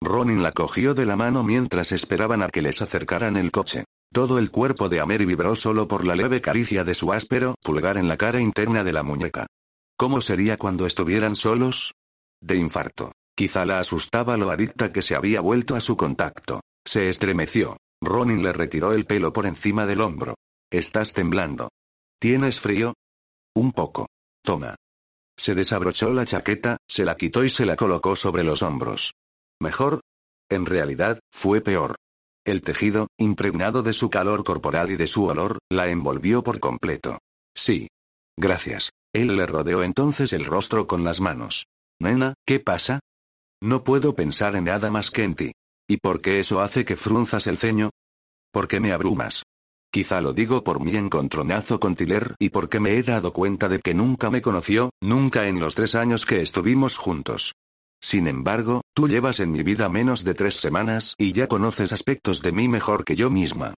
Ronin la cogió de la mano mientras esperaban a que les acercaran el coche. Todo el cuerpo de Amery vibró solo por la leve caricia de su áspero pulgar en la cara interna de la muñeca. ¿Cómo sería cuando estuvieran solos? De infarto. Quizá la asustaba lo adicta que se había vuelto a su contacto. Se estremeció. Ronin le retiró el pelo por encima del hombro. Estás temblando. ¿Tienes frío? Un poco. Toma. Se desabrochó la chaqueta, se la quitó y se la colocó sobre los hombros. ¿Mejor? En realidad, fue peor. El tejido, impregnado de su calor corporal y de su olor, la envolvió por completo. Sí. Gracias. Él le rodeó entonces el rostro con las manos. Nena, ¿qué pasa? No puedo pensar en nada más que en ti. ¿Y por qué eso hace que frunzas el ceño? Porque me abrumas. Quizá lo digo por mi encontronazo con Tiller y porque me he dado cuenta de que nunca me conoció, nunca en los tres años que estuvimos juntos. Sin embargo, tú llevas en mi vida menos de tres semanas y ya conoces aspectos de mí mejor que yo misma.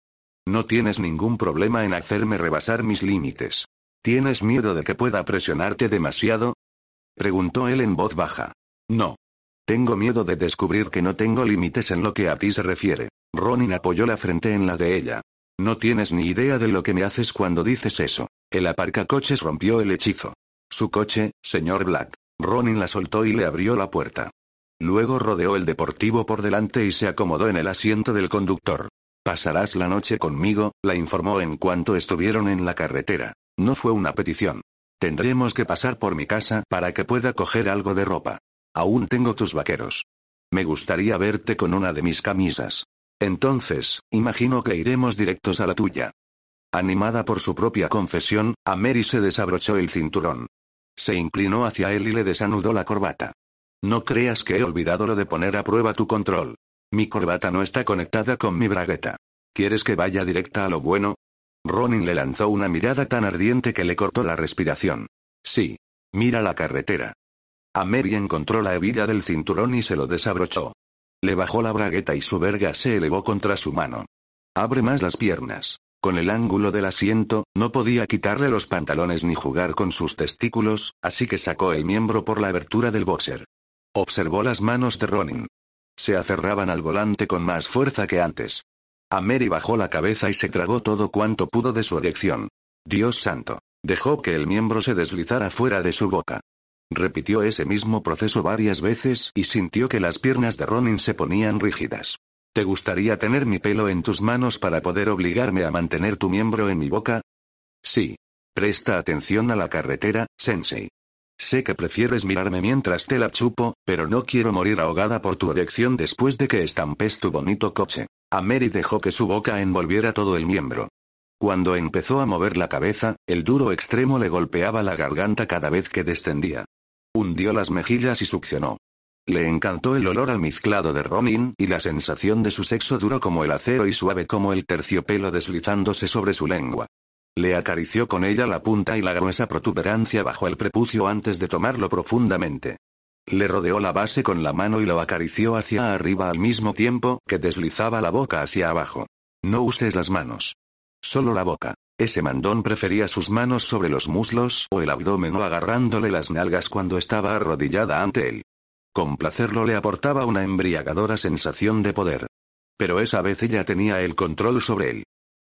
No tienes ningún problema en hacerme rebasar mis límites. ¿Tienes miedo de que pueda presionarte demasiado? Preguntó él en voz baja. No. Tengo miedo de descubrir que no tengo límites en lo que a ti se refiere. Ronin apoyó la frente en la de ella. No tienes ni idea de lo que me haces cuando dices eso. El aparcacoches rompió el hechizo. Su coche, señor Black. Ronin la soltó y le abrió la puerta. Luego rodeó el deportivo por delante y se acomodó en el asiento del conductor. Pasarás la noche conmigo, la informó en cuanto estuvieron en la carretera. No fue una petición. Tendremos que pasar por mi casa para que pueda coger algo de ropa. Aún tengo tus vaqueros. Me gustaría verte con una de mis camisas. Entonces, imagino que iremos directos a la tuya. Animada por su propia confesión, a Mary se desabrochó el cinturón. Se inclinó hacia él y le desanudó la corbata. No creas que he olvidado lo de poner a prueba tu control. Mi corbata no está conectada con mi bragueta. ¿Quieres que vaya directa a lo bueno? Ronin le lanzó una mirada tan ardiente que le cortó la respiración. Sí. Mira la carretera. A Mary encontró la hebilla del cinturón y se lo desabrochó. Le bajó la bragueta y su verga se elevó contra su mano. Abre más las piernas. Con el ángulo del asiento, no podía quitarle los pantalones ni jugar con sus testículos, así que sacó el miembro por la abertura del boxer. Observó las manos de Ronin. Se aferraban al volante con más fuerza que antes. A bajó la cabeza y se tragó todo cuanto pudo de su erección. Dios santo. Dejó que el miembro se deslizara fuera de su boca. Repitió ese mismo proceso varias veces y sintió que las piernas de Ronin se ponían rígidas. ¿Te gustaría tener mi pelo en tus manos para poder obligarme a mantener tu miembro en mi boca? Sí. Presta atención a la carretera, Sensei. Sé que prefieres mirarme mientras te la chupo, pero no quiero morir ahogada por tu erección después de que estampes tu bonito coche. A Mary dejó que su boca envolviera todo el miembro. Cuando empezó a mover la cabeza, el duro extremo le golpeaba la garganta cada vez que descendía. Hundió las mejillas y succionó. Le encantó el olor almizclado de Ronin y la sensación de su sexo duro como el acero y suave como el terciopelo deslizándose sobre su lengua. Le acarició con ella la punta y la gruesa protuberancia bajo el prepucio antes de tomarlo profundamente. Le rodeó la base con la mano y lo acarició hacia arriba al mismo tiempo que deslizaba la boca hacia abajo. No uses las manos. Solo la boca. Ese mandón prefería sus manos sobre los muslos o el abdomen agarrándole las nalgas cuando estaba arrodillada ante él. Complacerlo le aportaba una embriagadora sensación de poder. Pero esa vez ella tenía el control sobre él.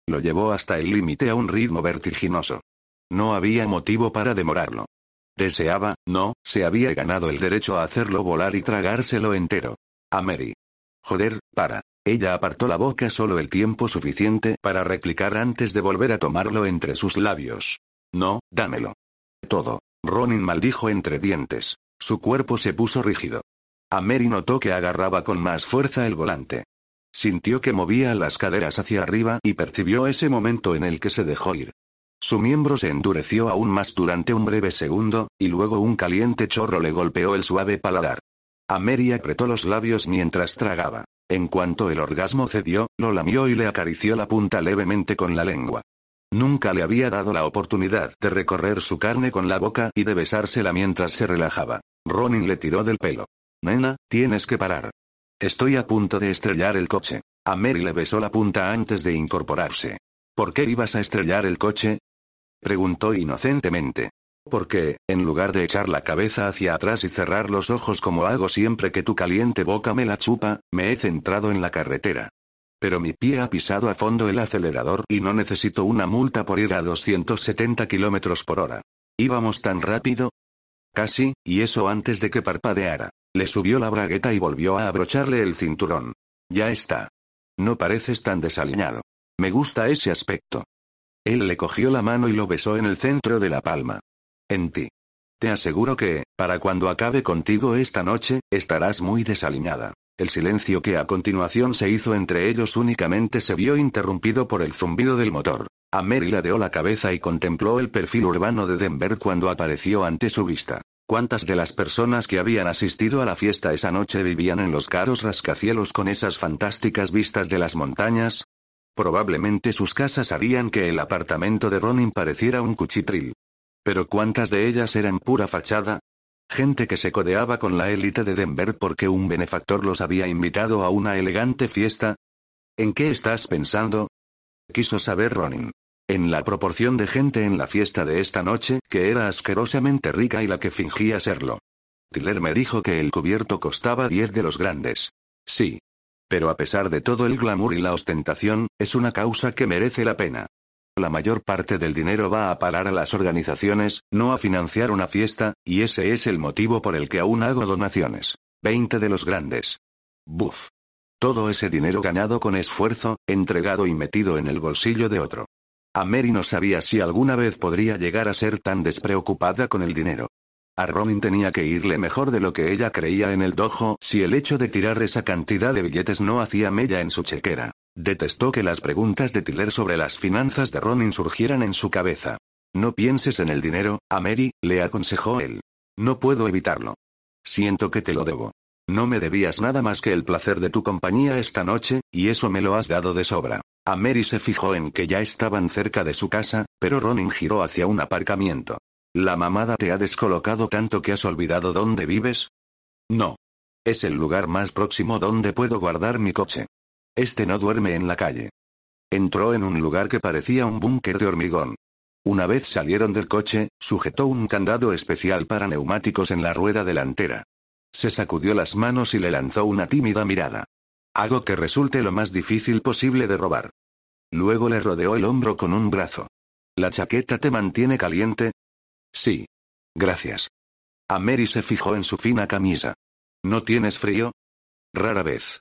Lo llevó hasta el límite a un ritmo vertiginoso. No había motivo para demorarlo. Deseaba, no, se había ganado el derecho a hacerlo volar y tragárselo entero. A Mary. Joder, para. Ella apartó la boca solo el tiempo suficiente para replicar antes de volver a tomarlo entre sus labios. No, dámelo. Todo. Ronin maldijo entre dientes. Su cuerpo se puso rígido. A Mary notó que agarraba con más fuerza el volante. Sintió que movía las caderas hacia arriba y percibió ese momento en el que se dejó ir. Su miembro se endureció aún más durante un breve segundo, y luego un caliente chorro le golpeó el suave paladar. Mary apretó los labios mientras tragaba. En cuanto el orgasmo cedió, lo lamió y le acarició la punta levemente con la lengua. Nunca le había dado la oportunidad de recorrer su carne con la boca y de besársela mientras se relajaba. Ronin le tiró del pelo. Nena, tienes que parar. Estoy a punto de estrellar el coche. A Mary le besó la punta antes de incorporarse. ¿Por qué ibas a estrellar el coche? Preguntó inocentemente. Porque, en lugar de echar la cabeza hacia atrás y cerrar los ojos como hago siempre que tu caliente boca me la chupa, me he centrado en la carretera. Pero mi pie ha pisado a fondo el acelerador y no necesito una multa por ir a 270 kilómetros por hora. ¿Íbamos tan rápido? Casi, y eso antes de que parpadeara. Le subió la bragueta y volvió a abrocharle el cinturón. Ya está. No pareces tan desaliñado. Me gusta ese aspecto. Él le cogió la mano y lo besó en el centro de la palma. En ti. Te aseguro que, para cuando acabe contigo esta noche, estarás muy desaliñada. El silencio que a continuación se hizo entre ellos únicamente se vio interrumpido por el zumbido del motor. A Mary ladeó la cabeza y contempló el perfil urbano de Denver cuando apareció ante su vista. ¿Cuántas de las personas que habían asistido a la fiesta esa noche vivían en los caros rascacielos con esas fantásticas vistas de las montañas? Probablemente sus casas harían que el apartamento de Ronin pareciera un cuchitril. Pero ¿cuántas de ellas eran pura fachada? Gente que se codeaba con la élite de Denver porque un benefactor los había invitado a una elegante fiesta. ¿En qué estás pensando? Quiso saber Ronin. En la proporción de gente en la fiesta de esta noche, que era asquerosamente rica y la que fingía serlo. Tiller me dijo que el cubierto costaba diez de los grandes. Sí. Pero a pesar de todo el glamour y la ostentación, es una causa que merece la pena. La mayor parte del dinero va a parar a las organizaciones, no a financiar una fiesta, y ese es el motivo por el que aún hago donaciones. Veinte de los grandes. Buf. Todo ese dinero ganado con esfuerzo, entregado y metido en el bolsillo de otro. A Mary no sabía si alguna vez podría llegar a ser tan despreocupada con el dinero. A Ronin tenía que irle mejor de lo que ella creía en el dojo si el hecho de tirar esa cantidad de billetes no hacía mella en su chequera. Detestó que las preguntas de Tiller sobre las finanzas de Ronin surgieran en su cabeza. No pienses en el dinero, a Mary, le aconsejó él. No puedo evitarlo. Siento que te lo debo. No me debías nada más que el placer de tu compañía esta noche, y eso me lo has dado de sobra. A Mary se fijó en que ya estaban cerca de su casa, pero Ronin giró hacia un aparcamiento. ¿La mamada te ha descolocado tanto que has olvidado dónde vives? No. Es el lugar más próximo donde puedo guardar mi coche. Este no duerme en la calle. Entró en un lugar que parecía un búnker de hormigón. Una vez salieron del coche, sujetó un candado especial para neumáticos en la rueda delantera. Se sacudió las manos y le lanzó una tímida mirada. Hago que resulte lo más difícil posible de robar. Luego le rodeó el hombro con un brazo. ¿La chaqueta te mantiene caliente? Sí. Gracias. A Mary se fijó en su fina camisa. ¿No tienes frío? Rara vez.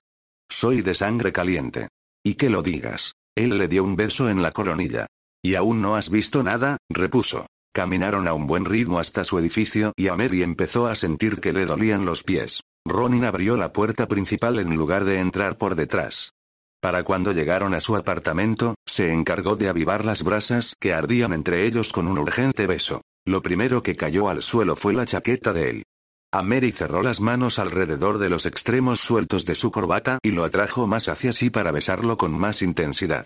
Soy de sangre caliente. Y que lo digas. Él le dio un beso en la coronilla. ¿Y aún no has visto nada? repuso. Caminaron a un buen ritmo hasta su edificio y a Mary empezó a sentir que le dolían los pies. Ronin abrió la puerta principal en lugar de entrar por detrás. Para cuando llegaron a su apartamento, se encargó de avivar las brasas que ardían entre ellos con un urgente beso. Lo primero que cayó al suelo fue la chaqueta de él. A Mary cerró las manos alrededor de los extremos sueltos de su corbata y lo atrajo más hacia sí para besarlo con más intensidad.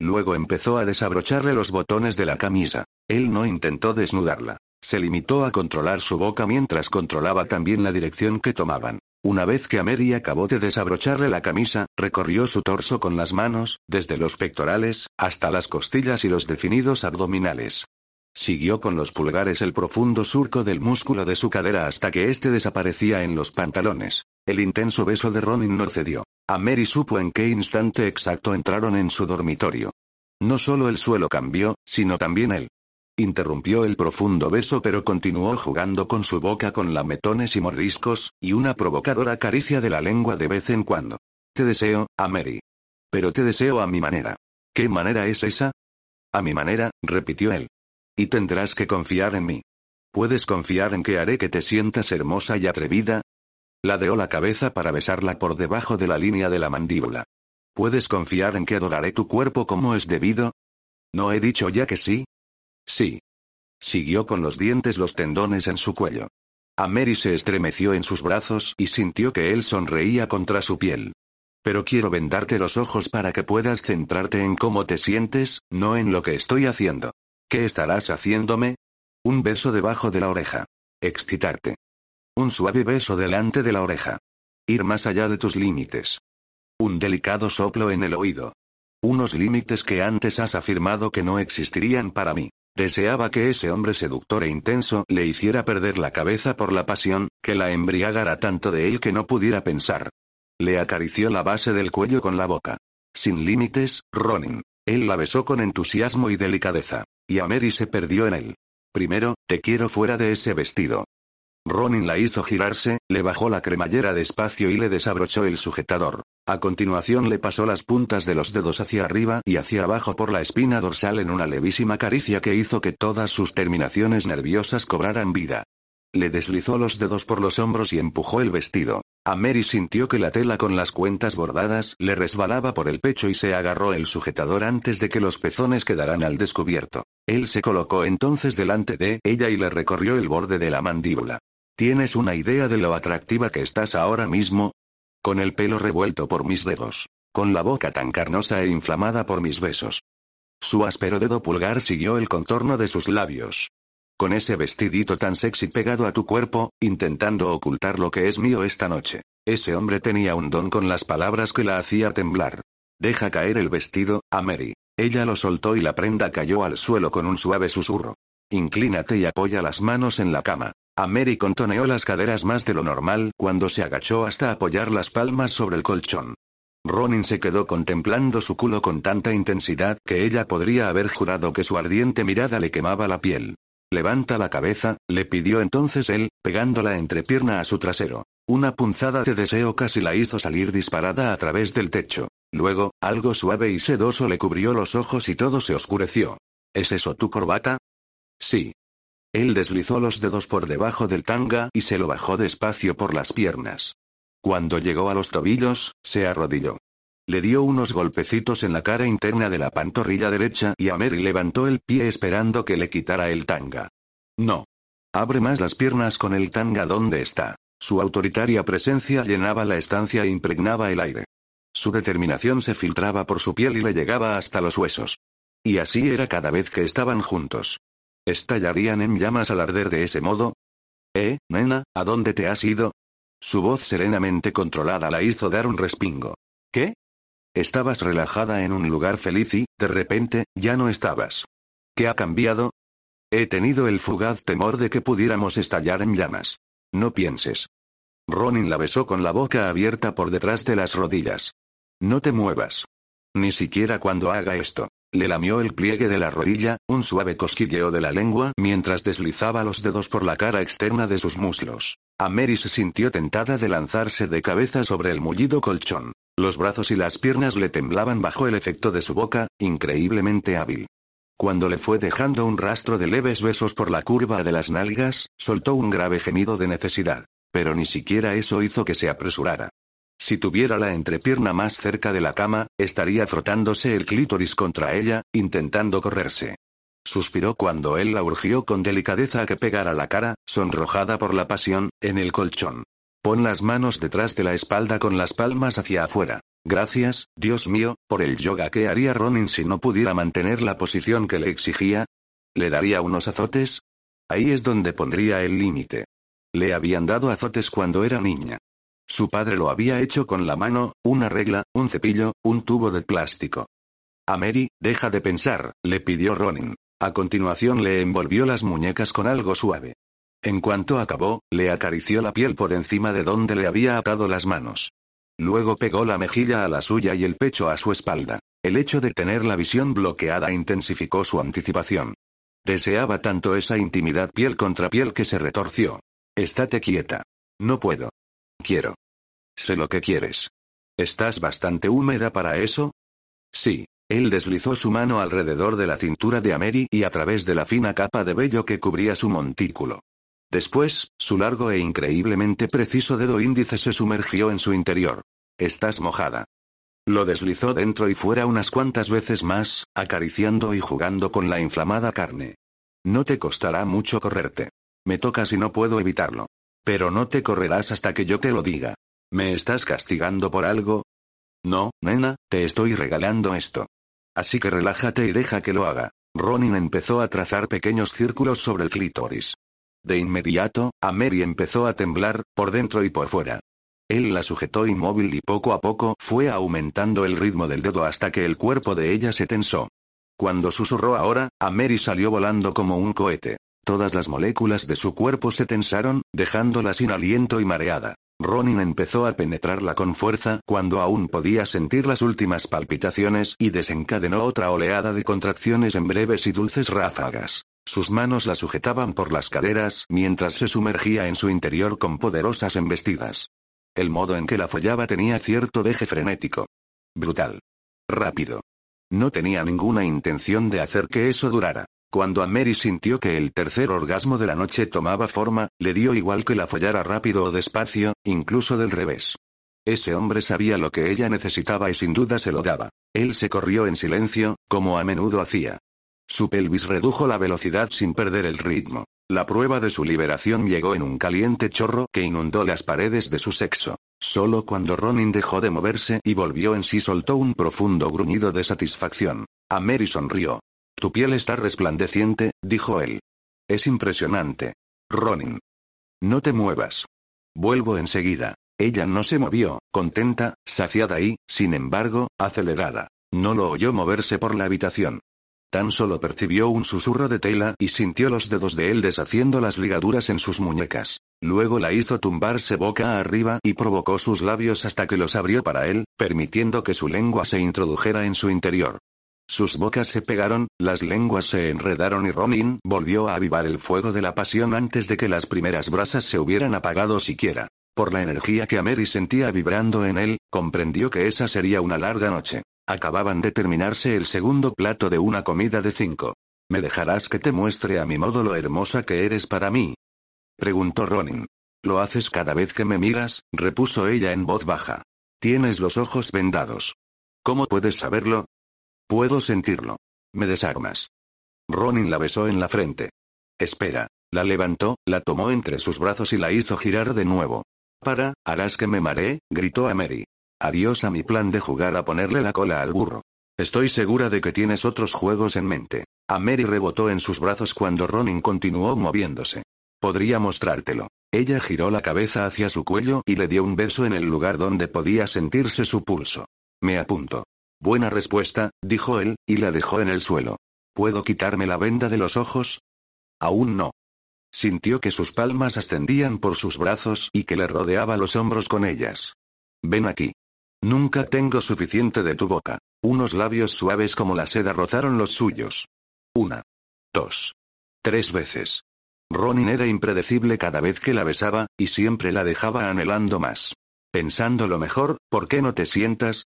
Luego empezó a desabrocharle los botones de la camisa. Él no intentó desnudarla. Se limitó a controlar su boca mientras controlaba también la dirección que tomaban. Una vez que Mary acabó de desabrocharle la camisa, recorrió su torso con las manos, desde los pectorales, hasta las costillas y los definidos abdominales. Siguió con los pulgares el profundo surco del músculo de su cadera hasta que éste desaparecía en los pantalones. El intenso beso de Ronin no cedió. A Mary supo en qué instante exacto entraron en su dormitorio. No solo el suelo cambió, sino también él. Interrumpió el profundo beso pero continuó jugando con su boca con lametones y mordiscos, y una provocadora caricia de la lengua de vez en cuando. Te deseo, a Mary. Pero te deseo a mi manera. ¿Qué manera es esa? A mi manera, repitió él. Y tendrás que confiar en mí. ¿Puedes confiar en que haré que te sientas hermosa y atrevida? Ladeó la cabeza para besarla por debajo de la línea de la mandíbula. ¿Puedes confiar en que adoraré tu cuerpo como es debido? ¿No he dicho ya que sí? Sí. Siguió con los dientes los tendones en su cuello. Mary se estremeció en sus brazos y sintió que él sonreía contra su piel. Pero quiero vendarte los ojos para que puedas centrarte en cómo te sientes, no en lo que estoy haciendo. ¿Qué estarás haciéndome? Un beso debajo de la oreja. Excitarte. Un suave beso delante de la oreja. Ir más allá de tus límites. Un delicado soplo en el oído. Unos límites que antes has afirmado que no existirían para mí. Deseaba que ese hombre seductor e intenso le hiciera perder la cabeza por la pasión, que la embriagara tanto de él que no pudiera pensar. Le acarició la base del cuello con la boca. Sin límites, Ronin. Él la besó con entusiasmo y delicadeza. Y a Mary se perdió en él. Primero, te quiero fuera de ese vestido. Ronin la hizo girarse, le bajó la cremallera despacio y le desabrochó el sujetador. A continuación le pasó las puntas de los dedos hacia arriba y hacia abajo por la espina dorsal en una levísima caricia que hizo que todas sus terminaciones nerviosas cobraran vida. Le deslizó los dedos por los hombros y empujó el vestido. A Mary sintió que la tela con las cuentas bordadas le resbalaba por el pecho y se agarró el sujetador antes de que los pezones quedaran al descubierto. Él se colocó entonces delante de ella y le recorrió el borde de la mandíbula. ¿Tienes una idea de lo atractiva que estás ahora mismo? Con el pelo revuelto por mis dedos. Con la boca tan carnosa e inflamada por mis besos. Su áspero dedo pulgar siguió el contorno de sus labios. Con ese vestidito tan sexy pegado a tu cuerpo, intentando ocultar lo que es mío esta noche. Ese hombre tenía un don con las palabras que la hacía temblar. Deja caer el vestido, a Mary. Ella lo soltó y la prenda cayó al suelo con un suave susurro. Inclínate y apoya las manos en la cama. A Mary contoneó las caderas más de lo normal cuando se agachó hasta apoyar las palmas sobre el colchón. Ronin se quedó contemplando su culo con tanta intensidad que ella podría haber jurado que su ardiente mirada le quemaba la piel. Levanta la cabeza, le pidió entonces él, pegando la entrepierna a su trasero. Una punzada de deseo casi la hizo salir disparada a través del techo. Luego, algo suave y sedoso le cubrió los ojos y todo se oscureció. ¿Es eso tu corbata? Sí. Él deslizó los dedos por debajo del tanga y se lo bajó despacio por las piernas. Cuando llegó a los tobillos, se arrodilló. Le dio unos golpecitos en la cara interna de la pantorrilla derecha y a Mary levantó el pie esperando que le quitara el tanga. No. Abre más las piernas con el tanga donde está. Su autoritaria presencia llenaba la estancia e impregnaba el aire. Su determinación se filtraba por su piel y le llegaba hasta los huesos. Y así era cada vez que estaban juntos. ¿Estallarían en llamas al arder de ese modo? ¿Eh, nena, a dónde te has ido? Su voz serenamente controlada la hizo dar un respingo. ¿Qué? Estabas relajada en un lugar feliz y, de repente, ya no estabas. ¿Qué ha cambiado? He tenido el fugaz temor de que pudiéramos estallar en llamas. No pienses. Ronin la besó con la boca abierta por detrás de las rodillas. No te muevas. Ni siquiera cuando haga esto. Le lamió el pliegue de la rodilla, un suave cosquilleo de la lengua mientras deslizaba los dedos por la cara externa de sus muslos. A Mary se sintió tentada de lanzarse de cabeza sobre el mullido colchón. Los brazos y las piernas le temblaban bajo el efecto de su boca, increíblemente hábil. Cuando le fue dejando un rastro de leves besos por la curva de las nalgas, soltó un grave gemido de necesidad. Pero ni siquiera eso hizo que se apresurara. Si tuviera la entrepierna más cerca de la cama, estaría frotándose el clítoris contra ella, intentando correrse. Suspiró cuando él la urgió con delicadeza a que pegara la cara, sonrojada por la pasión, en el colchón. Pon las manos detrás de la espalda con las palmas hacia afuera. Gracias, Dios mío, por el yoga que haría Ronin si no pudiera mantener la posición que le exigía. ¿Le daría unos azotes? Ahí es donde pondría el límite. Le habían dado azotes cuando era niña. Su padre lo había hecho con la mano, una regla, un cepillo, un tubo de plástico. A Mary, deja de pensar, le pidió Ronin. A continuación le envolvió las muñecas con algo suave. En cuanto acabó, le acarició la piel por encima de donde le había atado las manos. Luego pegó la mejilla a la suya y el pecho a su espalda. El hecho de tener la visión bloqueada intensificó su anticipación. Deseaba tanto esa intimidad piel contra piel que se retorció. Estate quieta. No puedo. Quiero. Sé lo que quieres. ¿Estás bastante húmeda para eso? Sí. Él deslizó su mano alrededor de la cintura de Ameri y a través de la fina capa de vello que cubría su montículo. Después, su largo e increíblemente preciso dedo índice se sumergió en su interior. Estás mojada. Lo deslizó dentro y fuera unas cuantas veces más, acariciando y jugando con la inflamada carne. No te costará mucho correrte. Me tocas y no puedo evitarlo. Pero no te correrás hasta que yo te lo diga. ¿Me estás castigando por algo? No, nena, te estoy regalando esto. Así que relájate y deja que lo haga. Ronin empezó a trazar pequeños círculos sobre el clítoris. De inmediato, a Mary empezó a temblar, por dentro y por fuera. Él la sujetó inmóvil y poco a poco fue aumentando el ritmo del dedo hasta que el cuerpo de ella se tensó. Cuando susurró ahora, a Mary salió volando como un cohete. Todas las moléculas de su cuerpo se tensaron, dejándola sin aliento y mareada. Ronin empezó a penetrarla con fuerza cuando aún podía sentir las últimas palpitaciones y desencadenó otra oleada de contracciones en breves y dulces ráfagas. Sus manos la sujetaban por las caderas mientras se sumergía en su interior con poderosas embestidas. El modo en que la follaba tenía cierto deje frenético. Brutal. Rápido. No tenía ninguna intención de hacer que eso durara. Cuando a Mary sintió que el tercer orgasmo de la noche tomaba forma, le dio igual que la follara rápido o despacio, incluso del revés. Ese hombre sabía lo que ella necesitaba y sin duda se lo daba. Él se corrió en silencio, como a menudo hacía. Su pelvis redujo la velocidad sin perder el ritmo. La prueba de su liberación llegó en un caliente chorro que inundó las paredes de su sexo. Solo cuando Ronin dejó de moverse y volvió en sí soltó un profundo gruñido de satisfacción. A Mary sonrió. Tu piel está resplandeciente, dijo él. Es impresionante. Ronin. No te muevas. Vuelvo enseguida. Ella no se movió, contenta, saciada y, sin embargo, acelerada. No lo oyó moverse por la habitación. Tan solo percibió un susurro de tela y sintió los dedos de él deshaciendo las ligaduras en sus muñecas. Luego la hizo tumbarse boca arriba y provocó sus labios hasta que los abrió para él, permitiendo que su lengua se introdujera en su interior. Sus bocas se pegaron, las lenguas se enredaron y Ronin volvió a avivar el fuego de la pasión antes de que las primeras brasas se hubieran apagado siquiera. Por la energía que Mary sentía vibrando en él, comprendió que esa sería una larga noche. Acababan de terminarse el segundo plato de una comida de cinco. ¿Me dejarás que te muestre a mi modo lo hermosa que eres para mí? Preguntó Ronin. ¿Lo haces cada vez que me miras? repuso ella en voz baja. Tienes los ojos vendados. ¿Cómo puedes saberlo? Puedo sentirlo. Me desarmas. Ronin la besó en la frente. Espera. La levantó, la tomó entre sus brazos y la hizo girar de nuevo. Para, harás que me maree, gritó a Mary. Adiós a mi plan de jugar a ponerle la cola al burro. Estoy segura de que tienes otros juegos en mente. A Mary rebotó en sus brazos cuando Ronin continuó moviéndose. Podría mostrártelo. Ella giró la cabeza hacia su cuello y le dio un beso en el lugar donde podía sentirse su pulso. Me apunto. Buena respuesta, dijo él, y la dejó en el suelo. ¿Puedo quitarme la venda de los ojos? Aún no. Sintió que sus palmas ascendían por sus brazos y que le rodeaba los hombros con ellas. Ven aquí. Nunca tengo suficiente de tu boca. Unos labios suaves como la seda rozaron los suyos. Una. Dos. Tres veces. Ronin era impredecible cada vez que la besaba, y siempre la dejaba anhelando más. Pensando lo mejor, ¿por qué no te sientas?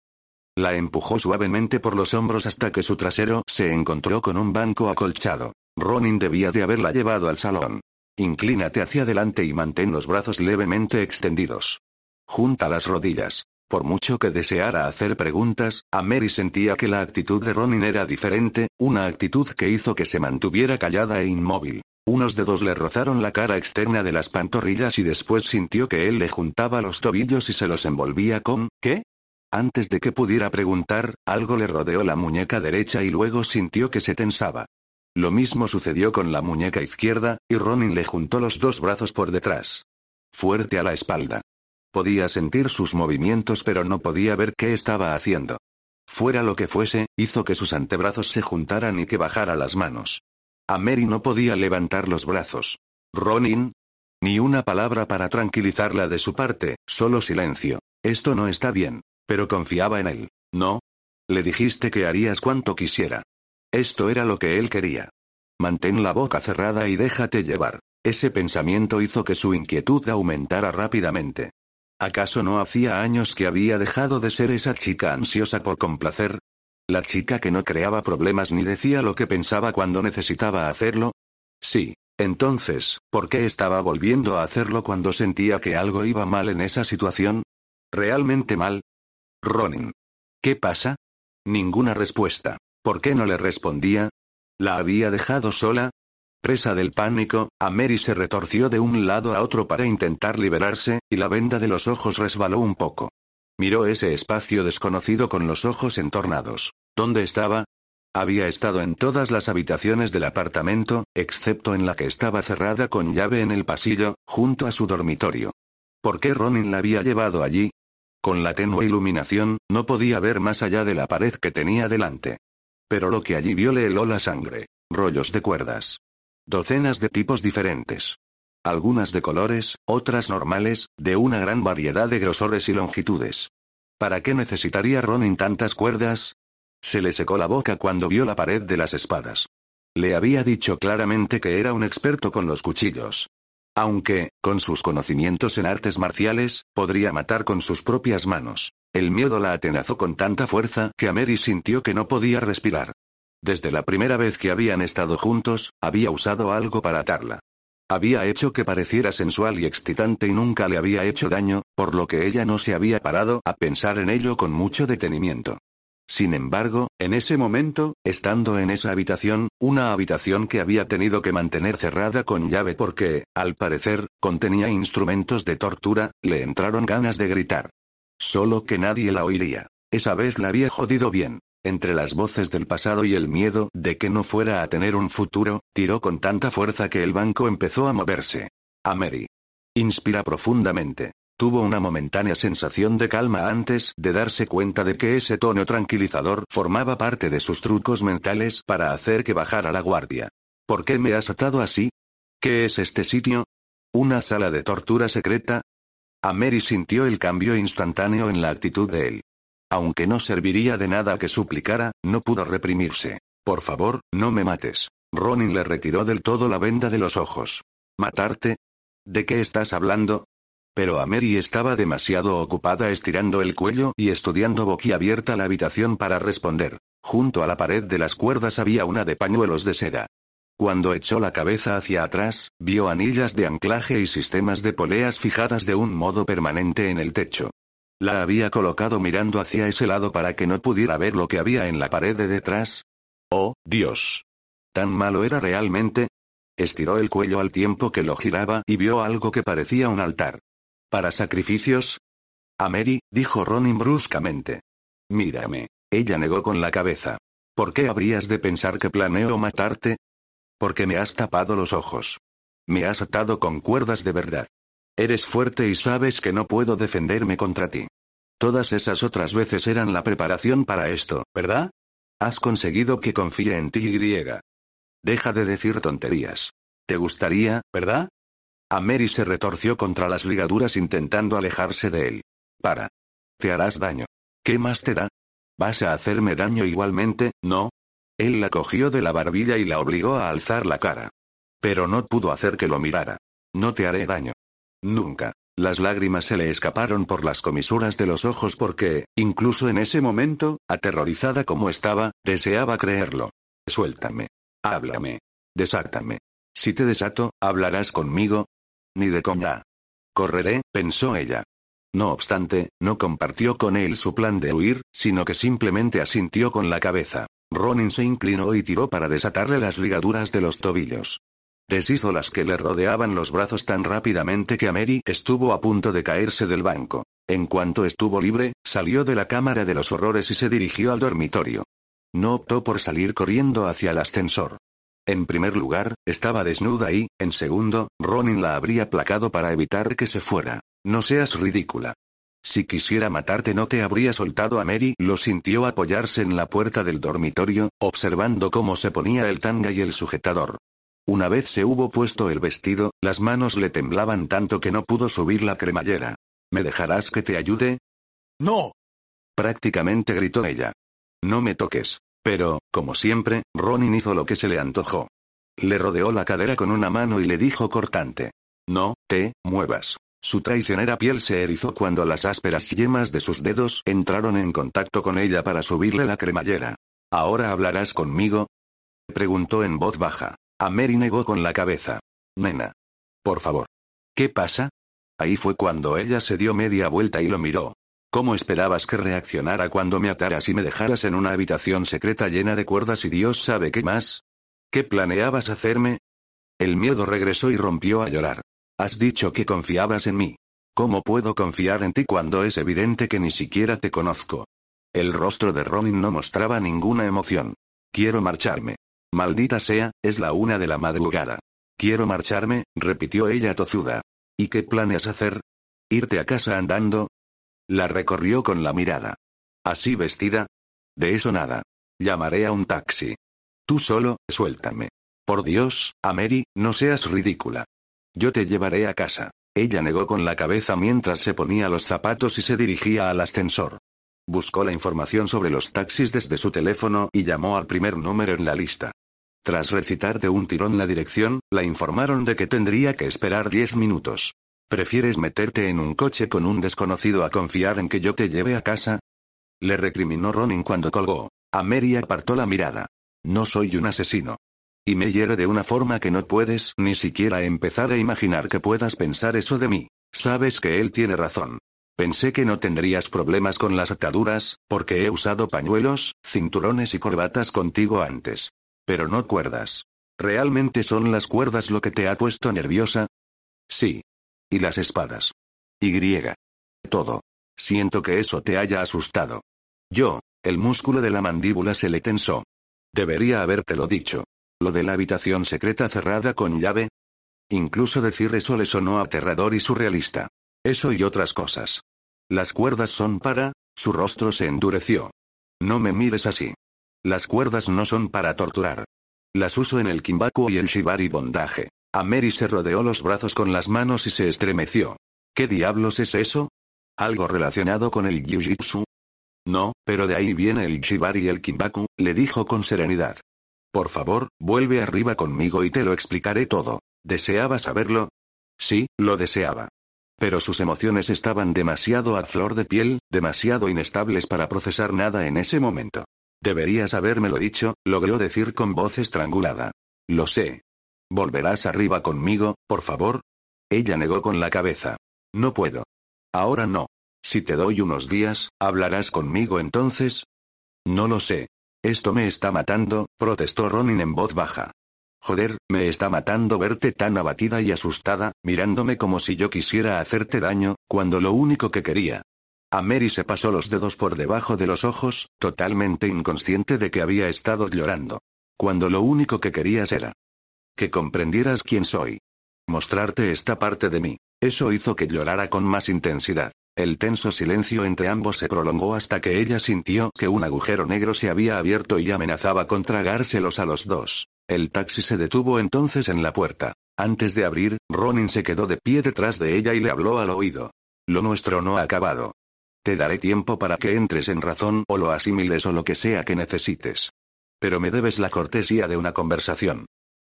La empujó suavemente por los hombros hasta que su trasero se encontró con un banco acolchado. Ronin debía de haberla llevado al salón. Inclínate hacia adelante y mantén los brazos levemente extendidos. Junta las rodillas. Por mucho que deseara hacer preguntas, a Mary sentía que la actitud de Ronin era diferente, una actitud que hizo que se mantuviera callada e inmóvil. Unos dedos le rozaron la cara externa de las pantorrillas y después sintió que él le juntaba los tobillos y se los envolvía con, ¿qué? Antes de que pudiera preguntar, algo le rodeó la muñeca derecha y luego sintió que se tensaba. Lo mismo sucedió con la muñeca izquierda, y Ronin le juntó los dos brazos por detrás. Fuerte a la espalda. Podía sentir sus movimientos pero no podía ver qué estaba haciendo. Fuera lo que fuese, hizo que sus antebrazos se juntaran y que bajara las manos. A Mary no podía levantar los brazos. Ronin. Ni una palabra para tranquilizarla de su parte, solo silencio. Esto no está bien. Pero confiaba en él. ¿No? Le dijiste que harías cuanto quisiera. Esto era lo que él quería. Mantén la boca cerrada y déjate llevar. Ese pensamiento hizo que su inquietud aumentara rápidamente. ¿Acaso no hacía años que había dejado de ser esa chica ansiosa por complacer? ¿La chica que no creaba problemas ni decía lo que pensaba cuando necesitaba hacerlo? Sí. Entonces, ¿por qué estaba volviendo a hacerlo cuando sentía que algo iba mal en esa situación? ¿Realmente mal? Ronin. ¿Qué pasa? Ninguna respuesta. ¿Por qué no le respondía? ¿La había dejado sola? Presa del pánico, Mary se retorció de un lado a otro para intentar liberarse, y la venda de los ojos resbaló un poco. Miró ese espacio desconocido con los ojos entornados. ¿Dónde estaba? Había estado en todas las habitaciones del apartamento, excepto en la que estaba cerrada con llave en el pasillo, junto a su dormitorio. ¿Por qué Ronin la había llevado allí? Con la tenue iluminación, no podía ver más allá de la pared que tenía delante. Pero lo que allí vio le heló la sangre. Rollos de cuerdas. Docenas de tipos diferentes. Algunas de colores, otras normales, de una gran variedad de grosores y longitudes. ¿Para qué necesitaría Ronin tantas cuerdas? Se le secó la boca cuando vio la pared de las espadas. Le había dicho claramente que era un experto con los cuchillos. Aunque, con sus conocimientos en artes marciales, podría matar con sus propias manos. El miedo la atenazó con tanta fuerza que Mary sintió que no podía respirar. Desde la primera vez que habían estado juntos, había usado algo para atarla. Había hecho que pareciera sensual y excitante y nunca le había hecho daño, por lo que ella no se había parado a pensar en ello con mucho detenimiento. Sin embargo, en ese momento, estando en esa habitación, una habitación que había tenido que mantener cerrada con llave porque, al parecer, contenía instrumentos de tortura, le entraron ganas de gritar. Solo que nadie la oiría. Esa vez la había jodido bien. Entre las voces del pasado y el miedo de que no fuera a tener un futuro, tiró con tanta fuerza que el banco empezó a moverse. A Mary. Inspira profundamente. Tuvo una momentánea sensación de calma antes de darse cuenta de que ese tono tranquilizador formaba parte de sus trucos mentales para hacer que bajara la guardia. ¿Por qué me has atado así? ¿Qué es este sitio? ¿Una sala de tortura secreta? A Mary sintió el cambio instantáneo en la actitud de él. Aunque no serviría de nada que suplicara, no pudo reprimirse. Por favor, no me mates. Ronin le retiró del todo la venda de los ojos. ¿Matarte? ¿De qué estás hablando? Pero Mary estaba demasiado ocupada estirando el cuello y estudiando boquiabierta la habitación para responder. Junto a la pared de las cuerdas había una de pañuelos de seda. Cuando echó la cabeza hacia atrás, vio anillas de anclaje y sistemas de poleas fijadas de un modo permanente en el techo. La había colocado mirando hacia ese lado para que no pudiera ver lo que había en la pared de detrás. ¡Oh, Dios! ¿Tan malo era realmente? Estiró el cuello al tiempo que lo giraba y vio algo que parecía un altar. ¿Para sacrificios? A Mary, dijo Ronin bruscamente. Mírame. Ella negó con la cabeza. ¿Por qué habrías de pensar que planeo matarte? Porque me has tapado los ojos. Me has atado con cuerdas de verdad. Eres fuerte y sabes que no puedo defenderme contra ti. Todas esas otras veces eran la preparación para esto, ¿verdad? Has conseguido que confíe en ti y Deja de decir tonterías. ¿Te gustaría, verdad? A Mary se retorció contra las ligaduras intentando alejarse de él. Para. Te harás daño. ¿Qué más te da? ¿Vas a hacerme daño igualmente, no? Él la cogió de la barbilla y la obligó a alzar la cara. Pero no pudo hacer que lo mirara. No te haré daño. Nunca. Las lágrimas se le escaparon por las comisuras de los ojos porque, incluso en ese momento, aterrorizada como estaba, deseaba creerlo. Suéltame. Háblame. Desáctame. Si te desato, ¿hablarás conmigo? Ni de coña. Correré, pensó ella. No obstante, no compartió con él su plan de huir, sino que simplemente asintió con la cabeza. Ronin se inclinó y tiró para desatarle las ligaduras de los tobillos. Deshizo las que le rodeaban los brazos tan rápidamente que Mary estuvo a punto de caerse del banco. En cuanto estuvo libre, salió de la cámara de los horrores y se dirigió al dormitorio. No optó por salir corriendo hacia el ascensor. En primer lugar, estaba desnuda y, en segundo, Ronin la habría placado para evitar que se fuera. No seas ridícula. Si quisiera matarte no te habría soltado a Mary, lo sintió apoyarse en la puerta del dormitorio, observando cómo se ponía el tanga y el sujetador. Una vez se hubo puesto el vestido, las manos le temblaban tanto que no pudo subir la cremallera. ¿Me dejarás que te ayude? No. Prácticamente gritó ella. No me toques. Pero, como siempre, Ronin hizo lo que se le antojó. Le rodeó la cadera con una mano y le dijo cortante. No, te, muevas. Su traicionera piel se erizó cuando las ásperas yemas de sus dedos entraron en contacto con ella para subirle la cremallera. ¿Ahora hablarás conmigo? Preguntó en voz baja. A Mary negó con la cabeza. Nena. Por favor. ¿Qué pasa? Ahí fue cuando ella se dio media vuelta y lo miró. ¿Cómo esperabas que reaccionara cuando me ataras y me dejaras en una habitación secreta llena de cuerdas y Dios sabe qué más? ¿Qué planeabas hacerme? El miedo regresó y rompió a llorar. Has dicho que confiabas en mí. ¿Cómo puedo confiar en ti cuando es evidente que ni siquiera te conozco? El rostro de Ronin no mostraba ninguna emoción. Quiero marcharme. Maldita sea, es la una de la madrugada. Quiero marcharme, repitió ella tozuda. ¿Y qué planeas hacer? ¿Irte a casa andando? La recorrió con la mirada. ¿Así vestida? De eso nada. Llamaré a un taxi. Tú solo, suéltame. Por Dios, Ameri, no seas ridícula. Yo te llevaré a casa. Ella negó con la cabeza mientras se ponía los zapatos y se dirigía al ascensor. Buscó la información sobre los taxis desde su teléfono y llamó al primer número en la lista. Tras recitar de un tirón la dirección, la informaron de que tendría que esperar diez minutos. ¿Prefieres meterte en un coche con un desconocido a confiar en que yo te lleve a casa? Le recriminó Ronin cuando colgó. A Mary apartó la mirada. No soy un asesino. Y me hiere de una forma que no puedes ni siquiera empezar a imaginar que puedas pensar eso de mí. Sabes que él tiene razón. Pensé que no tendrías problemas con las ataduras, porque he usado pañuelos, cinturones y corbatas contigo antes. Pero no cuerdas. ¿Realmente son las cuerdas lo que te ha puesto nerviosa? Sí. Y las espadas. Y. Todo. Siento que eso te haya asustado. Yo, el músculo de la mandíbula se le tensó. Debería habértelo dicho. Lo de la habitación secreta cerrada con llave. Incluso decir eso le sonó aterrador y surrealista. Eso y otras cosas. Las cuerdas son para... Su rostro se endureció. No me mires así. Las cuerdas no son para torturar. Las uso en el kimbaku y el shibari bondaje. Mary se rodeó los brazos con las manos y se estremeció. ¿Qué diablos es eso? ¿Algo relacionado con el jiu-jitsu? No, pero de ahí viene el shibari y el kimbaku, le dijo con serenidad. Por favor, vuelve arriba conmigo y te lo explicaré todo. ¿Deseaba saberlo? Sí, lo deseaba. Pero sus emociones estaban demasiado a flor de piel, demasiado inestables para procesar nada en ese momento. Deberías habérmelo dicho, logró decir con voz estrangulada. Lo sé. ¿Volverás arriba conmigo, por favor? Ella negó con la cabeza. No puedo. Ahora no. Si te doy unos días, ¿hablarás conmigo entonces? No lo sé. Esto me está matando, protestó Ronin en voz baja. Joder, me está matando verte tan abatida y asustada, mirándome como si yo quisiera hacerte daño, cuando lo único que quería. A Mary se pasó los dedos por debajo de los ojos, totalmente inconsciente de que había estado llorando. Cuando lo único que querías era que comprendieras quién soy. Mostrarte esta parte de mí. Eso hizo que llorara con más intensidad. El tenso silencio entre ambos se prolongó hasta que ella sintió que un agujero negro se había abierto y amenazaba con tragárselos a los dos. El taxi se detuvo entonces en la puerta. Antes de abrir, Ronin se quedó de pie detrás de ella y le habló al oído. Lo nuestro no ha acabado. Te daré tiempo para que entres en razón o lo asimiles o lo que sea que necesites. Pero me debes la cortesía de una conversación.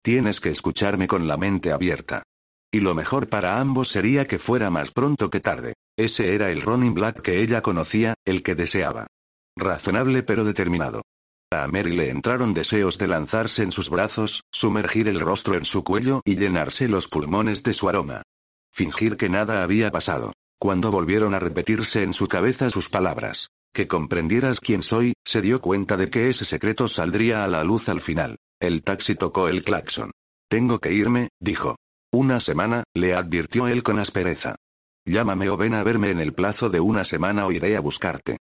Tienes que escucharme con la mente abierta. Y lo mejor para ambos sería que fuera más pronto que tarde. Ese era el Ronin Black que ella conocía, el que deseaba. Razonable pero determinado. A Mary le entraron deseos de lanzarse en sus brazos, sumergir el rostro en su cuello y llenarse los pulmones de su aroma. Fingir que nada había pasado. Cuando volvieron a repetirse en su cabeza sus palabras, que comprendieras quién soy, se dio cuenta de que ese secreto saldría a la luz al final. El taxi tocó el claxon. Tengo que irme, dijo. Una semana, le advirtió él con aspereza. Llámame o ven a verme en el plazo de una semana o iré a buscarte.